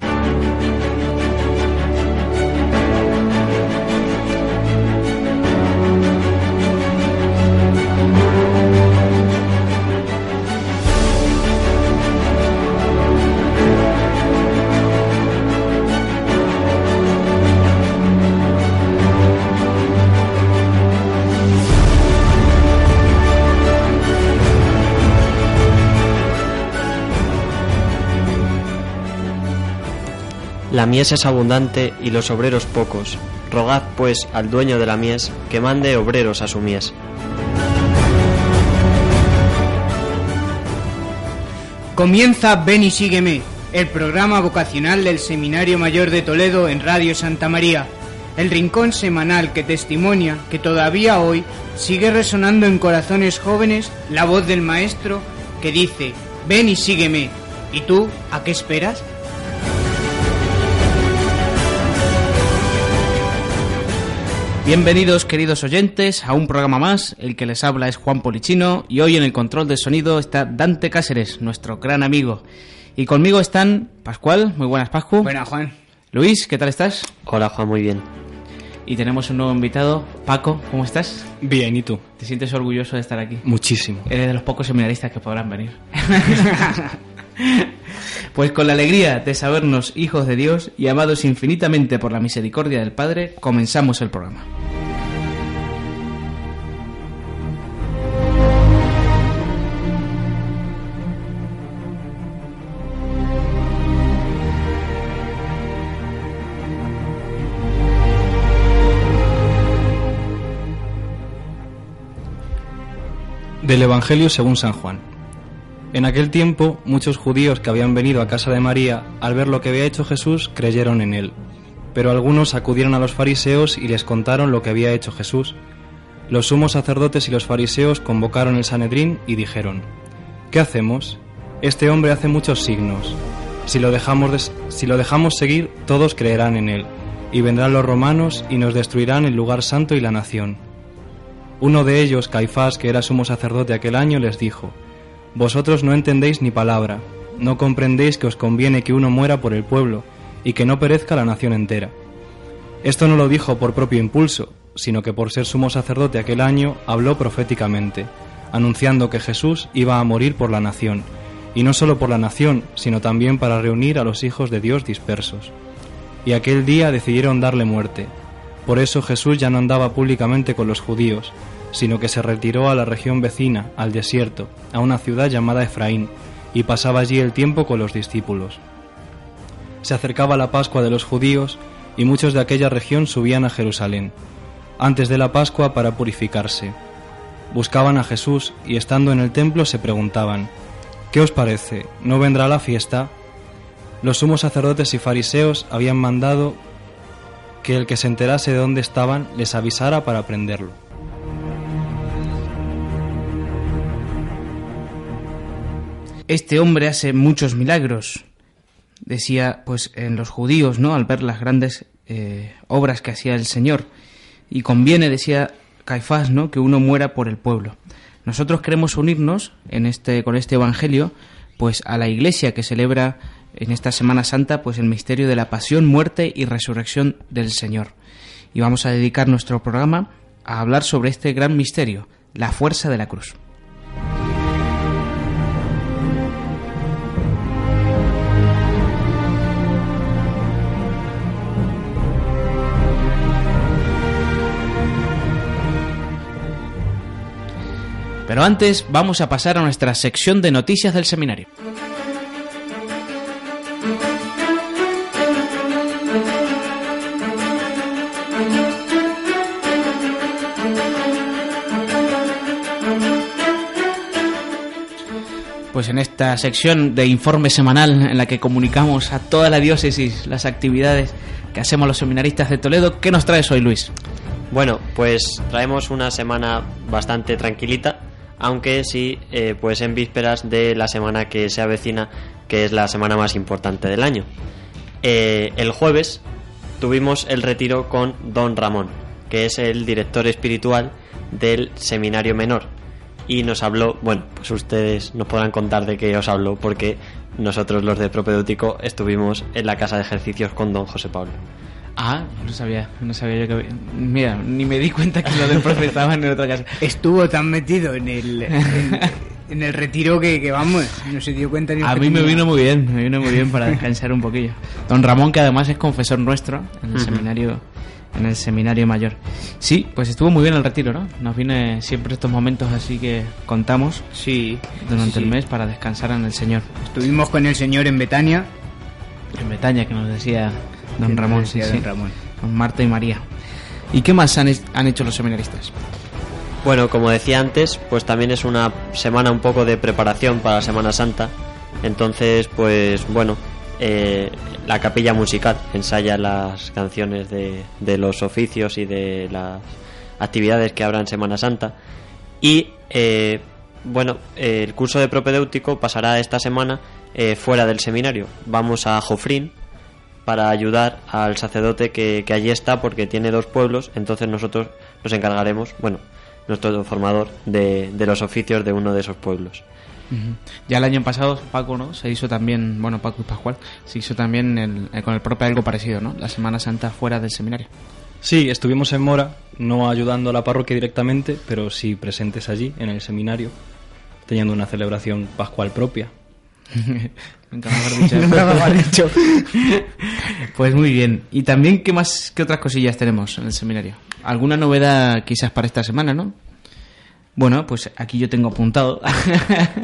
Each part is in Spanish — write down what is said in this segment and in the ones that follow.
Música La mies es abundante y los obreros pocos. Rogad, pues, al dueño de la mies que mande obreros a su mies. Comienza Ven y sígueme, el programa vocacional del Seminario Mayor de Toledo en Radio Santa María, el rincón semanal que testimonia que todavía hoy sigue resonando en corazones jóvenes la voz del Maestro que dice, ven y sígueme. ¿Y tú a qué esperas? Bienvenidos queridos oyentes a un programa más, el que les habla es Juan Polichino y hoy en el control de sonido está Dante Cáceres, nuestro gran amigo. Y conmigo están Pascual, muy buenas Pascu. Buenas Juan. Luis, ¿qué tal estás? Hola Juan, muy bien. Y tenemos un nuevo invitado, Paco, ¿cómo estás? Bien, ¿y tú? ¿Te sientes orgulloso de estar aquí? Muchísimo. Eres de los pocos seminaristas que podrán venir. Pues con la alegría de sabernos hijos de Dios y amados infinitamente por la misericordia del Padre, comenzamos el programa. Del Evangelio según San Juan. En aquel tiempo, muchos judíos que habían venido a casa de María, al ver lo que había hecho Jesús, creyeron en él. Pero algunos acudieron a los fariseos y les contaron lo que había hecho Jesús. Los sumos sacerdotes y los fariseos convocaron el Sanedrín y dijeron, ¿Qué hacemos? Este hombre hace muchos signos. Si lo dejamos, si lo dejamos seguir, todos creerán en él, y vendrán los romanos y nos destruirán el lugar santo y la nación. Uno de ellos, Caifás, que era sumo sacerdote aquel año, les dijo, Vosotros no entendéis ni palabra, no comprendéis que os conviene que uno muera por el pueblo, y que no perezca la nación entera. Esto no lo dijo por propio impulso, sino que por ser sumo sacerdote aquel año habló proféticamente, anunciando que Jesús iba a morir por la nación, y no solo por la nación, sino también para reunir a los hijos de Dios dispersos. Y aquel día decidieron darle muerte. Por eso Jesús ya no andaba públicamente con los judíos, sino que se retiró a la región vecina, al desierto, a una ciudad llamada Efraín, y pasaba allí el tiempo con los discípulos. Se acercaba la Pascua de los judíos, y muchos de aquella región subían a Jerusalén, antes de la Pascua para purificarse. Buscaban a Jesús y estando en el templo se preguntaban, ¿Qué os parece? ¿No vendrá la fiesta? Los sumos sacerdotes y fariseos habían mandado que el que se enterase de dónde estaban les avisara para prenderlo. Este hombre hace muchos milagros, decía pues en los judíos, ¿no? Al ver las grandes eh, obras que hacía el Señor. Y conviene, decía Caifás, ¿no? Que uno muera por el pueblo. Nosotros queremos unirnos en este, con este evangelio, pues a la iglesia que celebra en esta Semana Santa, pues el misterio de la pasión, muerte y resurrección del Señor. Y vamos a dedicar nuestro programa a hablar sobre este gran misterio, la fuerza de la cruz. Pero antes vamos a pasar a nuestra sección de noticias del seminario. Pues en esta sección de informe semanal en la que comunicamos a toda la diócesis las actividades que hacemos los seminaristas de Toledo, ¿qué nos traes hoy, Luis? Bueno, pues traemos una semana bastante tranquilita, aunque sí, eh, pues en vísperas de la semana que se avecina, que es la semana más importante del año. Eh, el jueves tuvimos el retiro con Don Ramón, que es el director espiritual del Seminario Menor. Y nos habló, bueno, pues ustedes nos podrán contar de qué os habló, porque nosotros los de Propedéutico estuvimos en la casa de ejercicios con Don José Pablo. Ah, no sabía, no sabía yo que había- Mira, ni me di cuenta que lo del profe estaban en otra casa. Estuvo tan metido en el, en, en el retiro que, que, vamos, no se dio cuenta ni A mí me vino muy bien, me vino muy bien para descansar un poquillo. Don Ramón, que además es confesor nuestro en el seminario en el seminario mayor. Sí, pues estuvo muy bien el retiro, ¿no? Nos viene siempre estos momentos así que contamos Sí, durante sí, el mes para descansar en el Señor. Estuvimos con el señor en Betania. En Bretaña, que nos decía don Ramón, decía sí, don sí. Ramón. con Marta y María. ¿Y qué más han, han hecho los seminaristas? Bueno, como decía antes, pues también es una semana un poco de preparación para la Semana Santa. Entonces, pues bueno, eh, la capilla musical ensaya las canciones de, de los oficios y de las actividades que habrá en Semana Santa. Y eh, bueno, eh, el curso de propedéutico pasará esta semana eh, fuera del seminario. Vamos a Jofrín para ayudar al sacerdote que, que allí está porque tiene dos pueblos, entonces nosotros nos encargaremos, bueno, nuestro formador, de, de los oficios de uno de esos pueblos. Ya el año pasado, Paco, ¿no? Se hizo también, bueno, Paco y Pascual, se hizo también el- eh, con el propio algo parecido, ¿no? La Semana Santa fuera del seminario. Sí, estuvimos en Mora, no ayudando a la parroquia directamente, pero sí presentes allí, en el seminario, teniendo una celebración pascual propia. Nunca mejor dicho. Nunca mejor dicho. Pues muy bien. ¿Y también qué más, qué otras cosillas tenemos en el seminario? ¿Alguna novedad quizás para esta semana, no? Bueno, pues aquí yo tengo apuntado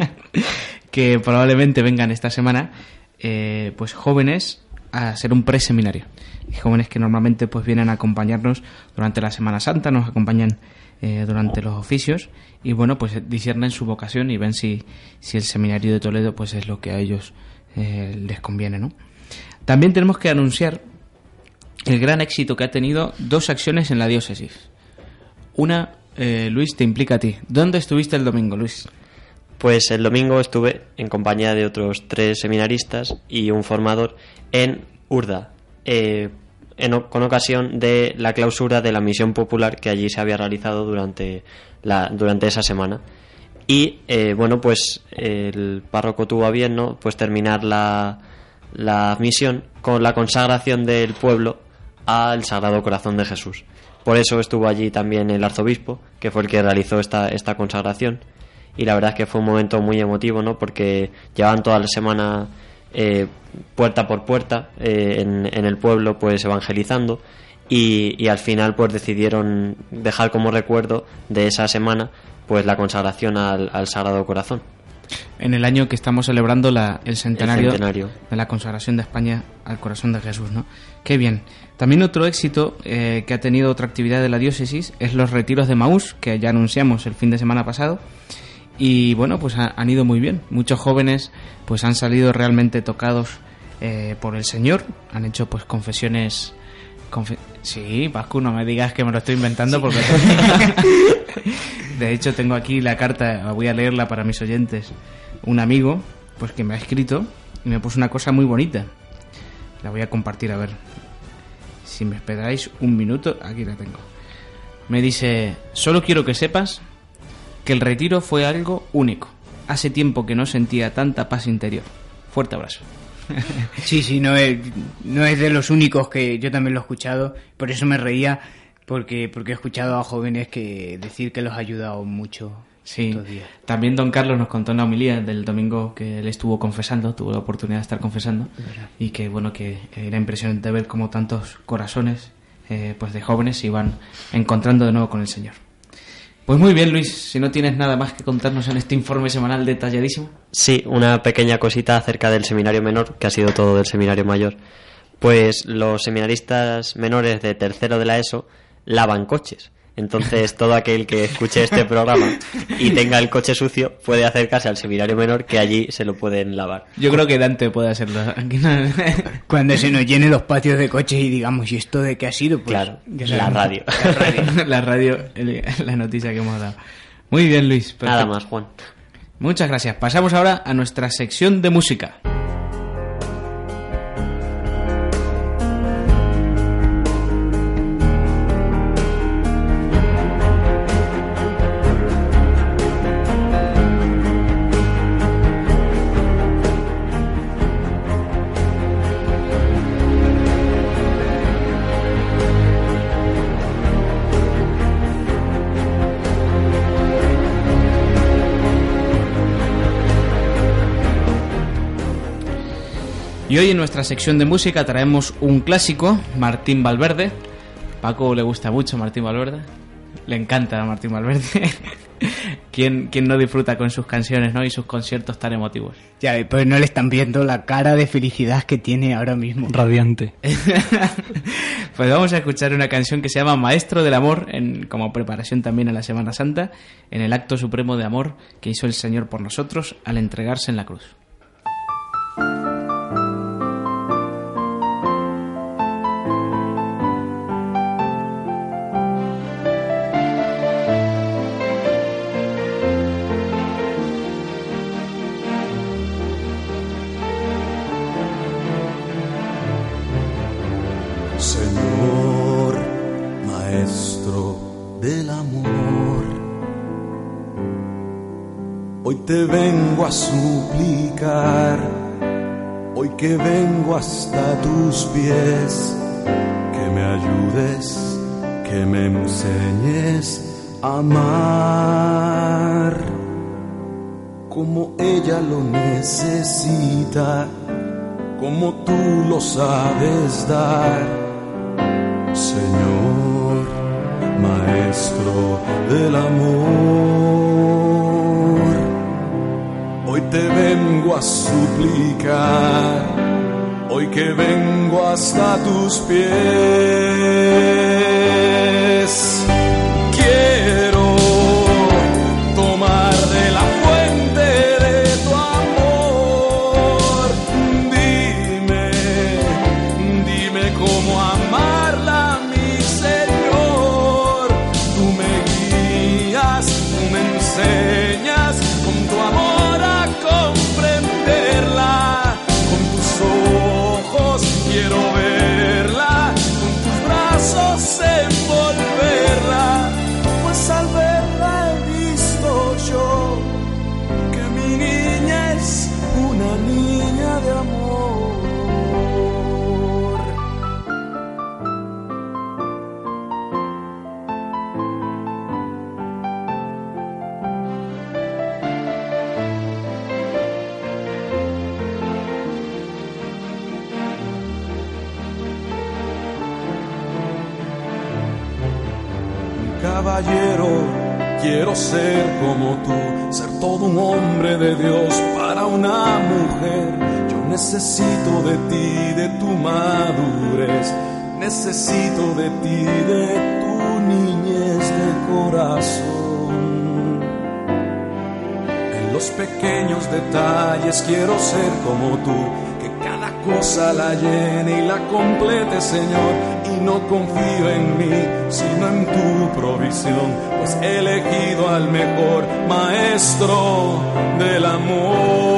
que probablemente vengan esta semana eh, pues jóvenes a hacer un preseminario. Jóvenes que normalmente pues vienen a acompañarnos durante la Semana Santa, nos acompañan eh, durante los oficios y bueno, pues disciernen su vocación y ven si, si el seminario de Toledo pues es lo que a ellos eh, les conviene, ¿no? También tenemos que anunciar el gran éxito que ha tenido dos acciones en la diócesis. Una, eh, Luis, te implica a ti. ¿Dónde estuviste el domingo, Luis? Pues el domingo estuve en compañía de otros tres seminaristas y un formador en Urda, eh, en con ocasión de la clausura de la misión popular que allí se había realizado durante, la, durante esa semana. Y eh, bueno, pues el párroco tuvo a bien ¿no? pues terminar la, la misión con la consagración del pueblo al Sagrado Corazón de Jesús. Por eso estuvo allí también el arzobispo, que fue el que realizó esta, esta consagración. Y la verdad es que fue un momento muy emotivo, ¿no? Porque llevaban toda la semana eh, puerta por puerta eh, en, en el pueblo, pues evangelizando. Y, y al final, pues decidieron dejar como recuerdo de esa semana, pues la consagración al, al Sagrado Corazón. En el año que estamos celebrando la- el, centenario centenario. de la consagración de España al corazón de Jesús, ¿no? Qué bien. También otro éxito eh, que ha tenido otra actividad de la diócesis es los retiros de Maús, que ya anunciamos el fin de semana pasado. Y bueno, pues ha- han ido muy bien. Muchos jóvenes pues han salido realmente tocados eh, por el Señor. Han hecho pues confesiones... confe- sí, Pascu, no me digas que me lo estoy inventando porque... De hecho, tengo aquí la carta, voy a leerla para mis oyentes. Un amigo, pues que me ha escrito y me puso una cosa muy bonita. La voy a compartir, a ver. Si me esperáis un minuto, aquí la tengo. Me dice, solo quiero que sepas que el retiro fue algo único. Hace tiempo que no sentía tanta paz interior. Fuerte abrazo. Sí, sí, no es, no es de los únicos que yo también lo he escuchado. Por eso me reía, porque, porque he escuchado a jóvenes que decir que los ha ayudado mucho Sí, estos días. también don Carlos nos contó en la homilía del domingo que él estuvo confesando, tuvo la oportunidad de estar confesando y que bueno que era impresionante ver cómo tantos corazones eh, pues de jóvenes se iban encontrando de nuevo con el Señor. Pues muy bien Luis, si no tienes nada más que contarnos en este informe semanal detalladísimo. Sí, una pequeña cosita acerca del seminario menor, que ha sido todo del seminario mayor. Pues los seminaristas menores de tercero de la ESO lavan coches. Entonces, todo aquel que escuche este programa y tenga el coche sucio puede acercarse al seminario menor que allí se lo pueden lavar. Yo creo que Dante puede hacerlo. Cuando se nos llenen los patios de coches y digamos, ¿y esto de qué ha sido? Pues, claro, la radio. la radio, la, radio, el- la noticia que hemos dado. Muy bien, Luis. Nada más, Juan. Muchas gracias. Pasamos ahora a nuestra sección de música. Y hoy en nuestra sección de música traemos un clásico, Martín Valverde. Paco le gusta mucho Martín Valverde. Le encanta Martín Valverde. ¿Quién, quién no disfruta con sus canciones ¿no? y sus conciertos tan emotivos? Ya, pues no le están viendo la cara de felicidad que tiene ahora mismo. Radiante. pues vamos a escuchar una canción que se llama Maestro del Amor, en, como preparación también a la Semana Santa, en el acto supremo de amor que hizo el Señor por nosotros al entregarse en la cruz. Suplicar, hoy que vengo hasta tus pies, que me ayudes, que me enseñes a amar. Como ella lo necesita, como tú lo sabes dar. Señor, Maestro del amor, te vengo a suplicar, hoy que vengo hasta tus pies. Caballero, quiero ser como tú, ser todo un hombre de Dios para una mujer. Yo necesito de ti, de tu madurez, necesito de ti, de tu niñez de corazón. En los pequeños detalles quiero ser como tú, cosa la llene y la complete, Señor. Y no confío en mí, sino en tu provisión, pues he elegido al mejor maestro del amor,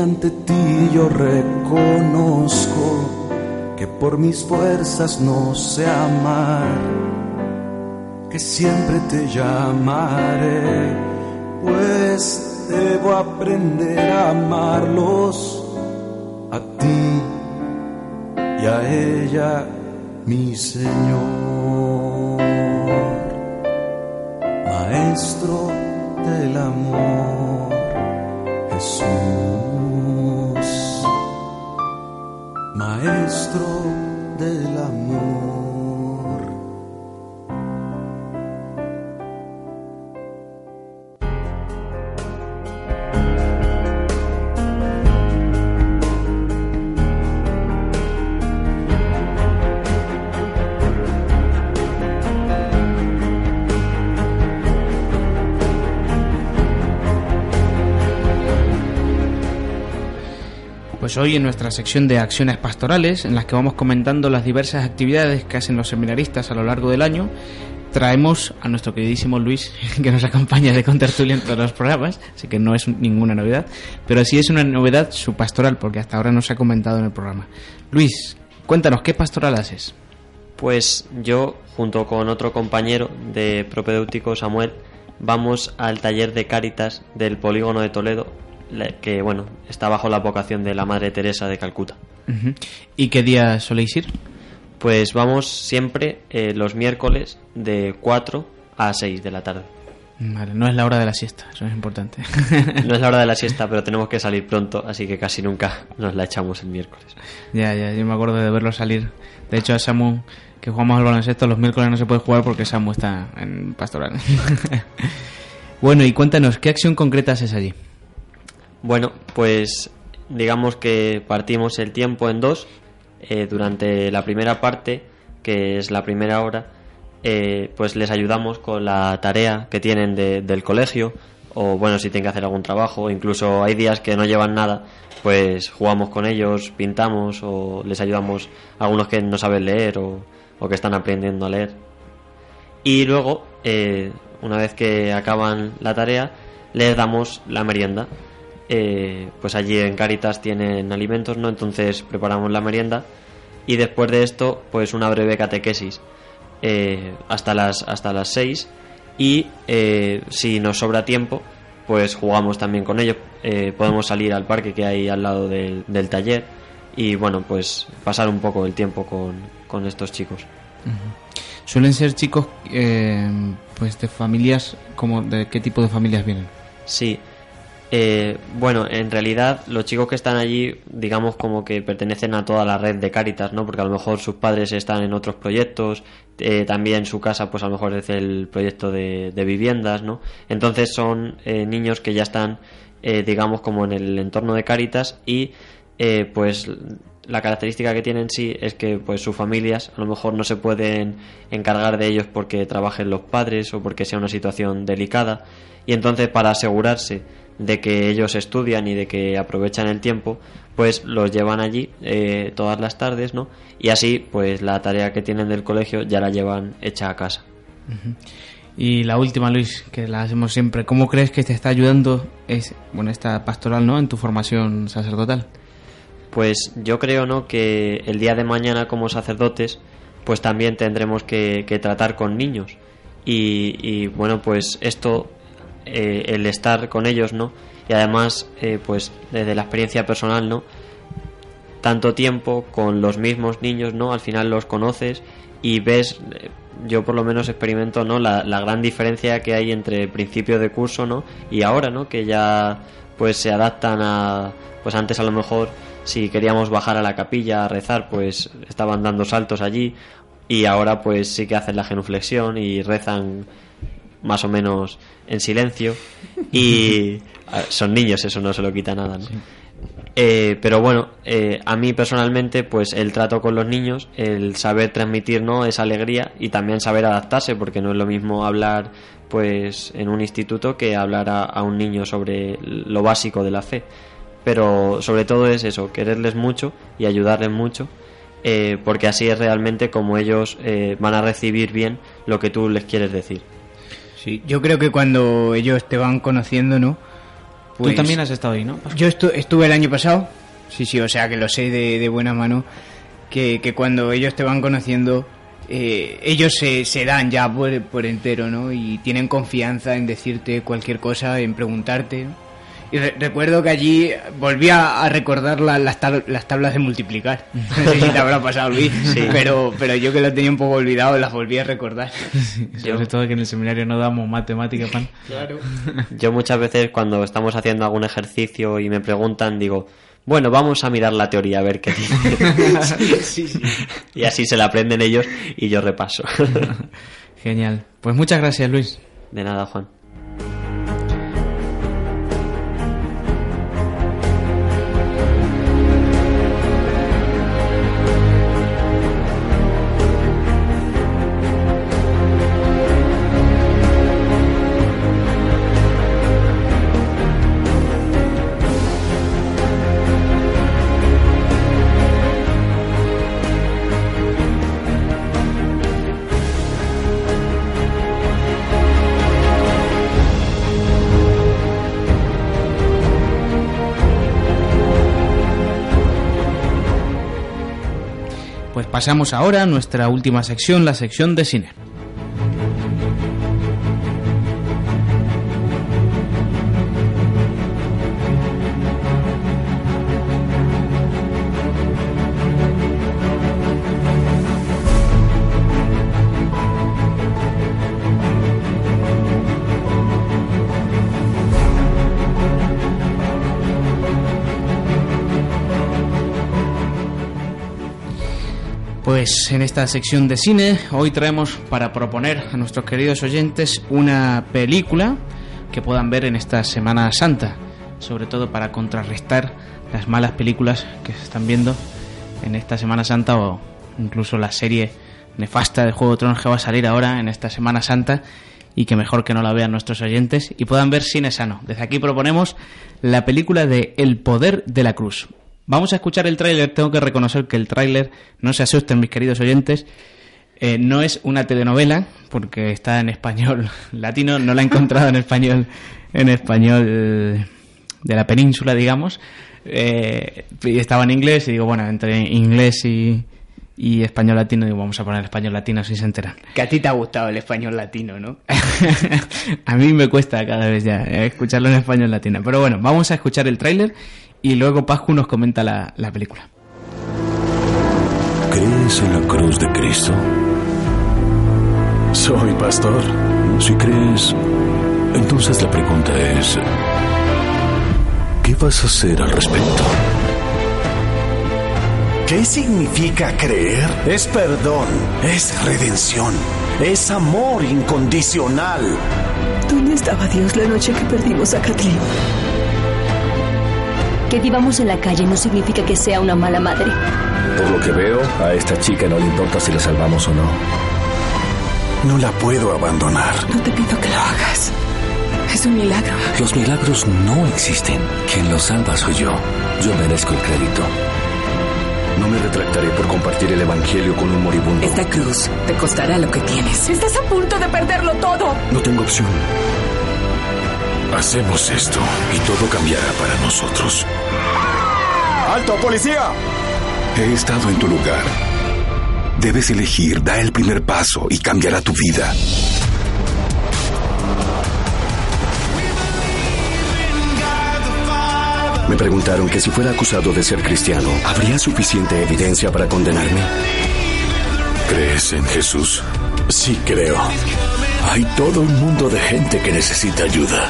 ante ti yo reconozco que por mis fuerzas no sé amar. que siempre te llamaré, pues debo aprender a amarlos a ti y a ella, mi Señor, Maestro del amor, Jesús, Maestro del amor. Pues hoy en nuestra sección de acciones pastorales, en las que vamos comentando las diversas actividades que hacen los seminaristas a lo largo del año, traemos a nuestro queridísimo Luis, que nos acompaña de contertulio en todos los programas, así que no es ninguna novedad, pero sí es una novedad su pastoral, porque hasta ahora no se ha comentado en el programa. Luis, cuéntanos, ¿qué pastoral haces? Pues yo, junto con otro compañero de propedéutico, Samuel, vamos al taller de Cáritas del polígono de Toledo, que bueno, está bajo la vocación de la Madre Teresa de Calcuta. ¿Y qué día soléis ir? Pues vamos siempre eh, los miércoles de 4 a 6 de la tarde. Vale, no es la hora de la siesta, eso es importante. No es la hora de la siesta, pero tenemos que salir pronto, así que casi nunca nos la echamos el miércoles. ya, ya, yo me acuerdo de verlo salir. De hecho, a Samu, que jugamos al baloncesto, los miércoles no se puede jugar porque Samu está en pastoral. bueno, y cuéntanos, ¿qué acción concreta haces allí? Bueno, pues digamos que partimos el tiempo en dos. Eh, durante la primera parte, que es la primera hora, eh, pues les ayudamos con la tarea que tienen de- del colegio, o bueno, si tienen que hacer algún trabajo, incluso hay días que no llevan nada, pues jugamos con ellos, pintamos, o les ayudamos a algunos que no saben leer o, o que están aprendiendo a leer. Y luego, eh, una vez que acaban la tarea, les damos la merienda. Eh, pues allí en Caritas tienen alimentos, ¿no? Entonces preparamos la merienda y después de esto, pues una breve catequesis eh, hasta las hasta las 6 y eh, si nos sobra tiempo, pues jugamos también con ellos. Eh, podemos salir al parque que hay al lado del, del taller y bueno, pues pasar un poco el tiempo con, con estos chicos. Suelen ser chicos, eh, pues de familias, como ¿de qué tipo de familias vienen? Sí. Eh, bueno, en realidad los chicos que están allí, digamos como que pertenecen a toda la red de Cáritas, ¿no? Porque a lo mejor sus padres están en otros proyectos, eh, también su casa pues a lo mejor es el proyecto de, viviendas, ¿no? Entonces son eh, niños que ya están, eh, digamos, como en el entorno de Cáritas y eh, pues la característica que tienen sí es que pues sus familias a lo mejor no se pueden encargar de ellos porque trabajen los padres o porque sea una situación delicada y entonces para asegurarse de que ellos estudian y de que aprovechan el tiempo pues los llevan allí eh, todas las tardes no y así pues la tarea que tienen del colegio ya la llevan hecha a casa Y la última, Luis, que la hacemos siempre. ¿Cómo crees que te está ayudando es, bueno, esta pastoral, ¿no? En tu formación sacerdotal. Pues yo creo, ¿no? Que el día de mañana como sacerdotes, pues también tendremos que, que tratar con niños. Y, y, bueno, pues esto, eh, el estar con ellos, ¿no? Y además, eh, pues desde la experiencia personal, ¿no? Tanto tiempo con los mismos niños, ¿no? Al final los conoces y ves, eh, yo por lo menos experimento, ¿no? La, la gran diferencia que hay entre principio de curso, ¿no? Y ahora, ¿no? Que ya pues se adaptan a, pues antes a lo mejor si queríamos bajar a la capilla a rezar, pues estaban dando saltos allí y ahora pues sí que hacen la genuflexión y rezan más o menos en silencio y son niños, eso no se lo quita nada, ¿no? Eh, pero bueno, eh, a mí personalmente, pues el trato con los niños, el saber transmitir ¿no? esa alegría y también saber adaptarse, porque no es lo mismo hablar pues en un instituto que hablar a, a un niño sobre lo básico de la fe. Pero sobre todo es eso, quererles mucho y ayudarles mucho, eh, porque así es realmente como ellos eh, van a recibir bien lo que tú les quieres decir. Sí, yo creo que cuando ellos te van conociendo, ¿no? Pues- Tú también has estado ahí, ¿no? Yo estu- estuve el año pasado, sí, sí, o sea que lo sé de, de buena mano, que, que cuando ellos te van conociendo, eh, ellos se, se dan ya por, por entero, ¿no? Y tienen confianza en decirte cualquier cosa, en preguntarte. ¿no? Y re- recuerdo que allí volvía a recordar la- las, tab- las tablas de multiplicar. No sé si te habrá pasado, Luis, pero, pero yo que lo tenía un poco olvidado las volví a recordar. Sobre todo que en el seminario no damos matemática, pan. Claro. Yo muchas veces cuando estamos haciendo algún ejercicio y me preguntan, digo, bueno, vamos a mirar la teoría a ver qué dice. Sí, sí. y así se la aprenden ellos y yo repaso. Genial. Pues muchas gracias, Luis. De nada, Juan. Pasamos ahora a nuestra última sección, la sección de cine. Pues en esta sección de cine hoy traemos para proponer a nuestros queridos oyentes una película que puedan ver en esta Semana Santa, sobre todo para contrarrestar las malas películas que se están viendo en esta Semana Santa o incluso la serie nefasta de Juego de Tronos que va a salir ahora en esta Semana Santa y que mejor que no la vean nuestros oyentes y puedan ver cine sano. Desde aquí proponemos la película de El Poder de la Cruz. Vamos a escuchar el tráiler. Tengo que reconocer que el tráiler, no se asusten mis queridos oyentes, eh, no es una telenovela porque está en español latino. No la he encontrado en español, en español eh, de la península, digamos. Eh, y estaba en inglés y digo, bueno, entre inglés y, y español latino, digo, vamos a poner español latino si se enteran. Que a ti te ha gustado el español latino, ¿no? a mí me cuesta cada vez ya eh, escucharlo en español latino. Pero bueno, vamos a escuchar el tráiler y luego Pascu nos comenta la, la película. ¿Crees en la cruz de Cristo? Soy pastor. Si crees, entonces la pregunta es, ¿qué vas a hacer al respecto? ¿Qué significa creer? Es perdón, es redención, es amor incondicional. ¿Dónde estaba Dios la noche que perdimos a Kathleen? Que vivamos en la calle no significa que sea una mala madre. Por lo que veo, a esta chica no le importa si la salvamos o no. No la puedo abandonar. No te pido que lo hagas. Es un milagro. Los milagros no existen. Quien los salva soy yo. Yo merezco el crédito. No me retractaré por compartir el Evangelio con un moribundo. Esta cruz te costará lo que tienes. Estás a punto de perderlo todo. No tengo opción. Hacemos esto y todo cambiará para nosotros. ¡Alto, policía! He estado en tu lugar. Debes elegir, da el primer paso y cambiará tu vida. Me preguntaron que si fuera acusado de ser cristiano, ¿habría suficiente evidencia para condenarme? ¿Crees en Jesús? Sí, creo. Hay todo un mundo de gente que necesita ayuda.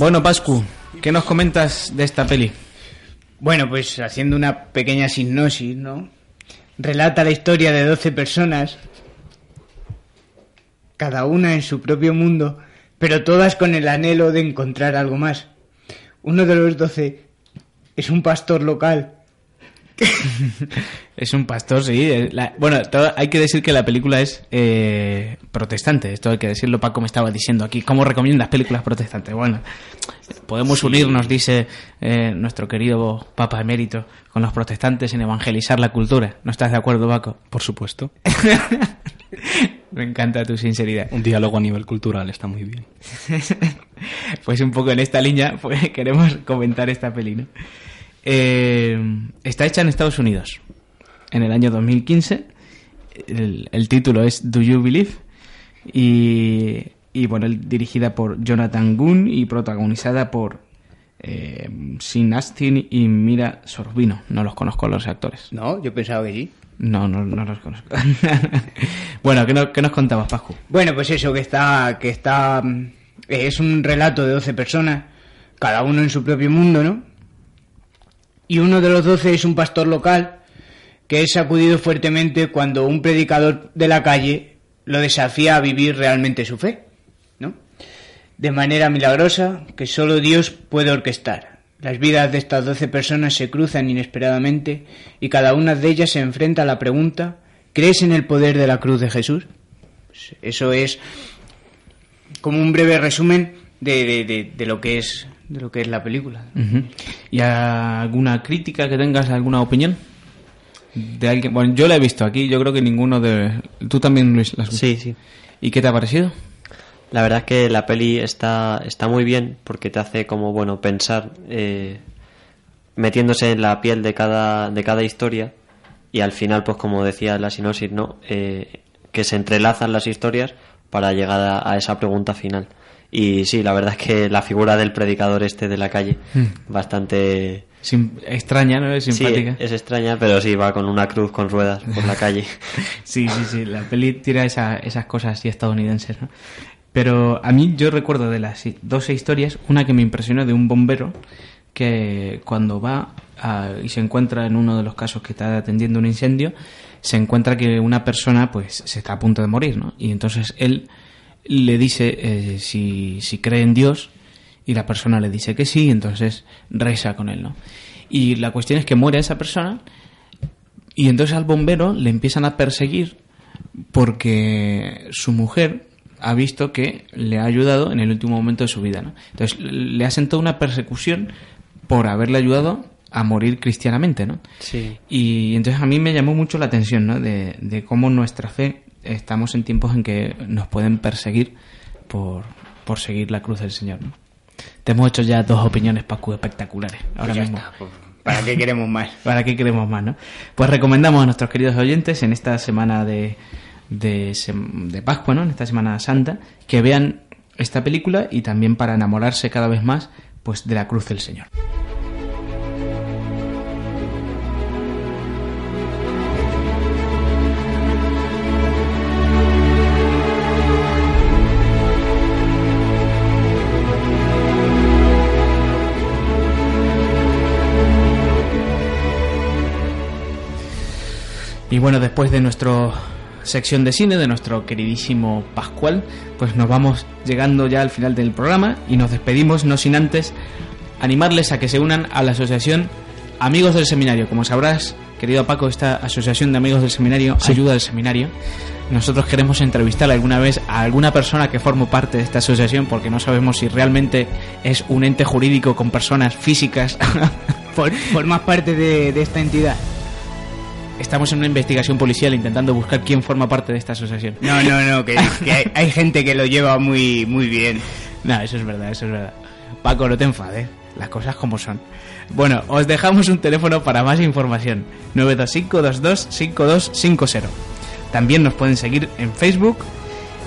Bueno, Pascu, ¿qué nos comentas de esta peli? Bueno, pues haciendo una pequeña sinopsis, ¿no? Relata la historia de 12 personas, cada una en su propio mundo, pero todas con el anhelo de encontrar algo más. Uno de los 12 es un pastor local es un pastor, sí. eh, la- bueno, todo- hay que decir que la película es eh, protestante. Esto hay que decirlo. Paco me estaba diciendo aquí. ¿Cómo recomiendas películas protestantes? Bueno, podemos unirnos, dice eh, nuestro querido Papa Emérito, con los protestantes en evangelizar la cultura. ¿No estás de acuerdo, Paco? Por supuesto. Me encanta tu sinceridad. Un diálogo a nivel cultural está muy bien. pues un poco en esta línea pues, queremos comentar esta peli, ¿no? Eh, está hecha en Estados Unidos en el año 2015. El, el título es Do You Believe? Y, y bueno, dirigida por Jonathan Gunn y protagonizada por eh, Sin Astin y Mira Sorbino. No los conozco los actores. No, yo pensaba que sí. No, no, no los conozco. bueno, ¿qué, no- qué nos contabas, Pascu? Bueno, pues eso, que está, que está, mm, es un relato de 12 personas, cada uno en su propio mundo, ¿no? Y uno de los 12 es un pastor local que es sacudido fuertemente cuando un predicador de la calle lo desafía a vivir realmente su fe, ¿no? De manera milagrosa que solo Dios puede orquestar. Las vidas de estas 12 personas se cruzan inesperadamente y cada una de ellas se enfrenta a la pregunta, ¿crees en el poder de la cruz de Jesús? Pues Eso es como un breve resumen de lo que es de lo que es la película. ¿Y alguna crítica que tengas, alguna opinión? De alguien. Bueno, yo la he visto aquí, yo creo que ninguno de. Tú también, Luis, la has visto. Sí, sí. ¿Y qué te ha parecido? La verdad es que la peli está, está muy bien porque te hace como, bueno, pensar eh, metiéndose en la piel de cada, de cada historia y al final, pues como decía la sinopsis, ¿no? Eh, que se entrelazan las historias para llegar a, a esa pregunta final. Y sí, la verdad es que la figura del predicador este de la calle, Hmm. bastante... Sim- extraña, ¿no? Es Sí, simpática. es extraña, pero sí, va con una cruz con ruedas por la calle. Sí, sí, sí, la peli tira esa- esas cosas así estadounidenses, ¿no? Pero a mí yo recuerdo de las dos historias, una que me impresionó de un bombero que cuando va a- y se encuentra en uno de los casos que está atendiendo un incendio, se encuentra que una persona pues se está a punto de morir, ¿no? Y entonces él le dice eh, si, si cree en Dios y la persona le dice que sí, entonces reza con él, ¿no? Y la cuestión es que muere esa persona y entonces al bombero le empiezan a perseguir porque su mujer ha visto que le ha ayudado en el último momento de su vida. ¿no? Entonces le hacen toda una persecución por haberle ayudado a morir cristianamente. ¿no? Sí. Y entonces a mí me llamó mucho la atención ¿no? de, de cómo nuestra fe estamos en tiempos en que nos pueden perseguir por, por seguir la cruz del Señor. ¿no? Te hemos hecho ya dos opiniones, Paco, espectaculares. Ahora Pues ya mismo. está, pues, ¿Para qué queremos más? ¿Para qué queremos más, no? Pues recomendamos a nuestros queridos oyentes en esta semana de, de, de Pascua, ¿no? En esta Semana Santa, que vean esta película y también para enamorarse cada vez más pues de la cruz del Señor. Y bueno, después de nuestra sección de cine, de nuestro queridísimo Pascual, pues nos vamos llegando ya al final del programa y nos despedimos, no sin antes animarles a que se unan a la asociación Amigos del Seminario. Como sabrás, querido Paco, esta asociación de Amigos del Seminario ayuda al seminario. Nosotros queremos entrevistar alguna vez a alguna persona que forme parte de esta asociación porque no sabemos si realmente es un ente jurídico con personas físicas. For- ¿Formas parte de, de esta entidad? Estamos en una investigación policial intentando buscar quién forma parte de esta asociación. No, no, no, que, que hay, hay gente que lo lleva muy, muy bien. No, eso es verdad, eso es verdad. Paco, no te enfades. Las cosas como son. Bueno, os dejamos un teléfono para más información. 925225250. También nos pueden seguir en Facebook,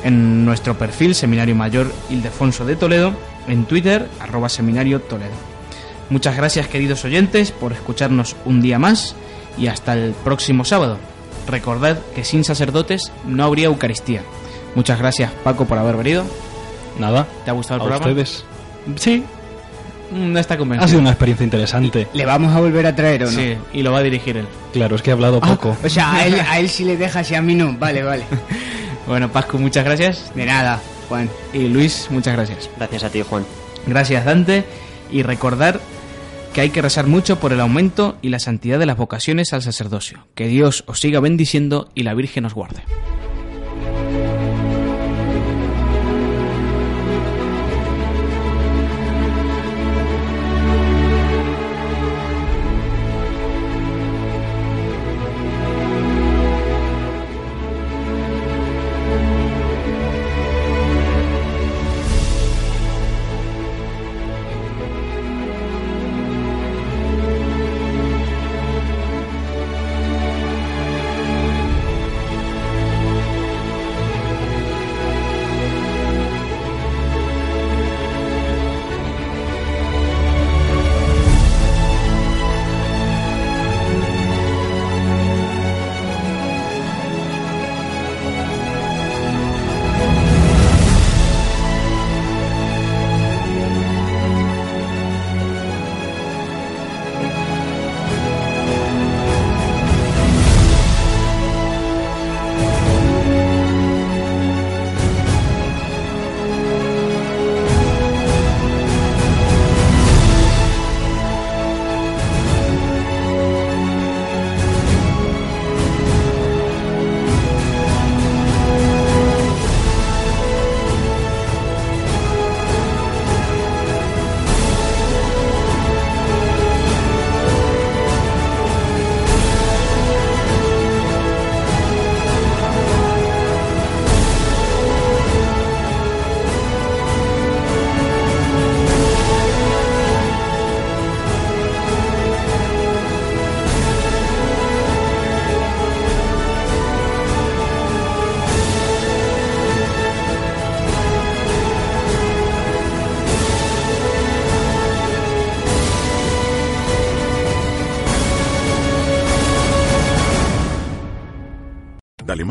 en nuestro perfil Seminario Mayor Ildefonso de Toledo, en Twitter, arroba Seminario Toledo. Muchas gracias queridos oyentes por escucharnos un día más y hasta el próximo sábado. Recordad que sin sacerdotes no habría Eucaristía. Muchas gracias Paco por haber venido. Nada. ¿Te ha gustado el ¿A programa? ustedes? Sí. No está convencido. Ha sido una experiencia interesante. ¿Le vamos a volver a traer o no? Sí, y lo va a dirigir él. Claro, es que he hablado Ah, poco. o sea, a él, a él sí le dejas y a mí no. Vale, vale. Bueno, Pascu, muchas gracias. De nada, Juan. Y Luis, muchas gracias. Gracias a ti, Juan. Gracias, Dante. Y recordar que hay que rezar mucho por el aumento y la santidad de las vocaciones al sacerdocio. Que Dios os siga bendiciendo y la Virgen os guarde.